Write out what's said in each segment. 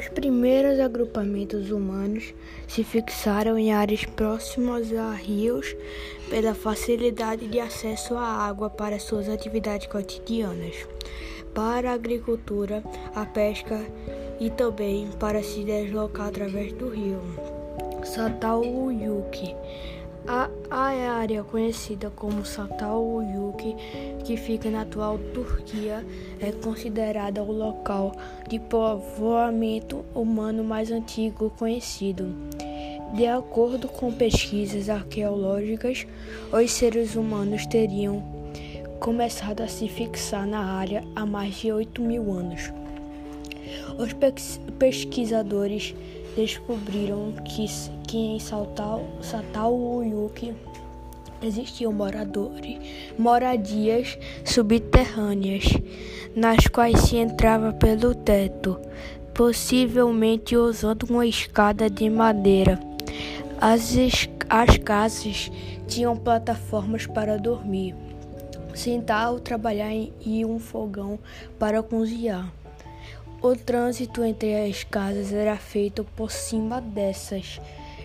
Os primeiros agrupamentos humanos se fixaram em áreas próximas a rios pela facilidade de acesso à água para suas atividades cotidianas, para a agricultura, a pesca e também para se deslocar através do rio. Satauyuki a, a área conhecida como Satauyuki, que fica na atual Turquia, é considerada o local de povoamento humano mais antigo conhecido. De acordo com pesquisas arqueológicas, os seres humanos teriam começado a se fixar na área há mais de 8 mil anos. Os pesquisadores descobriram que, que em Satauyuki existiam moradores, moradias subterrâneas, nas quais se entrava pelo teto, possivelmente usando uma escada de madeira. As, as casas tinham plataformas para dormir, sentar ou trabalhar e um fogão para cozinhar. O trânsito entre as casas era feito por cima dessas,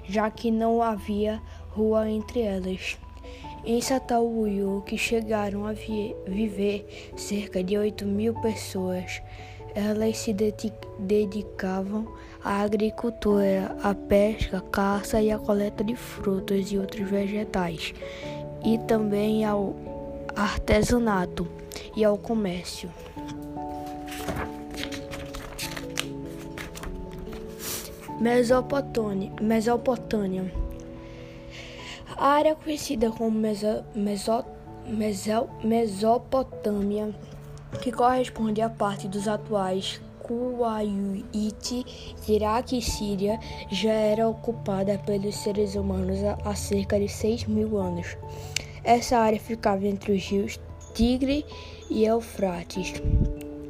já que não havia rua entre elas. Em Satauyu, que chegaram a vi viver cerca de 8 mil pessoas, elas se dedicavam à agricultura, à pesca, caça e à coleta de frutas e outros vegetais, e também ao artesanato e ao comércio. Mesopotâmia. Mesopotâmia. A área conhecida como Meso, Meso, Meso, Mesopotâmia, que corresponde à parte dos atuais Kuwait, Iraque e Síria, já era ocupada pelos seres humanos há cerca de 6 mil anos. Essa área ficava entre os rios Tigre e Eufrates,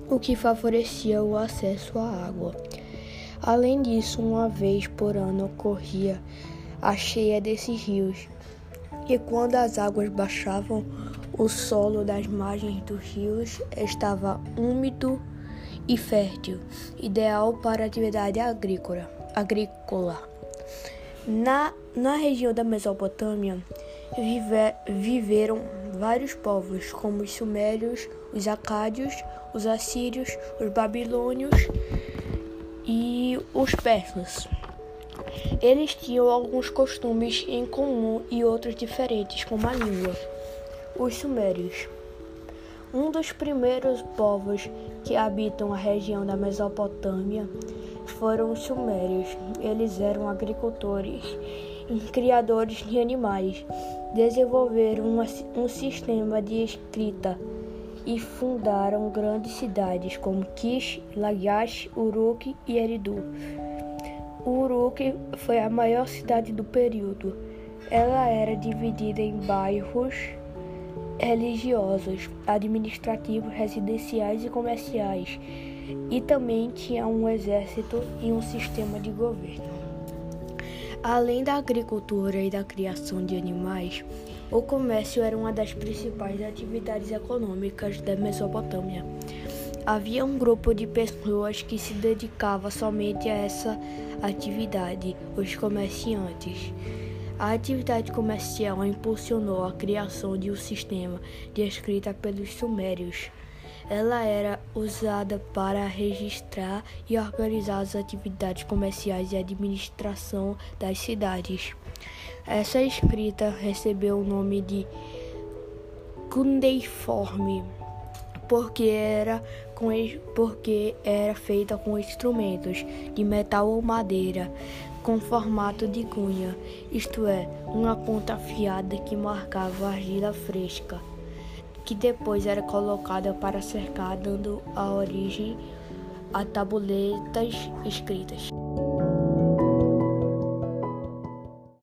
o que favorecia o acesso à água. Além disso, uma vez por ano ocorria a cheia desses rios, e quando as águas baixavam, o solo das margens dos rios estava úmido e fértil, ideal para atividade agrícola. agrícola. Na, na região da Mesopotâmia vive, viveram vários povos, como os sumérios, os acádios, os assírios, os babilônios e os persas. Eles tinham alguns costumes em comum e outros diferentes, como a língua. Os Sumérios. Um dos primeiros povos que habitam a região da Mesopotâmia foram os Sumérios. Eles eram agricultores e criadores de animais. Desenvolveram um sistema de escrita e fundaram grandes cidades como Kish, Lagash, Uruk e Eridu. Uruk foi a maior cidade do período. Ela era dividida em bairros religiosos, administrativos, residenciais e comerciais, e também tinha um exército e um sistema de governo. Além da agricultura e da criação de animais, o comércio era uma das principais atividades econômicas da Mesopotâmia. Havia um grupo de pessoas que se dedicava somente a essa atividade, os comerciantes. A atividade comercial impulsionou a criação de um sistema de escrita pelos sumérios. Ela era usada para registrar e organizar as atividades comerciais e administração das cidades. Essa escrita recebeu o nome de cuneiforme porque era, com, porque era feita com instrumentos de metal ou madeira com formato de cunha, isto é, uma ponta afiada que marcava argila fresca, que depois era colocada para cercar, dando a origem a tabuletas escritas.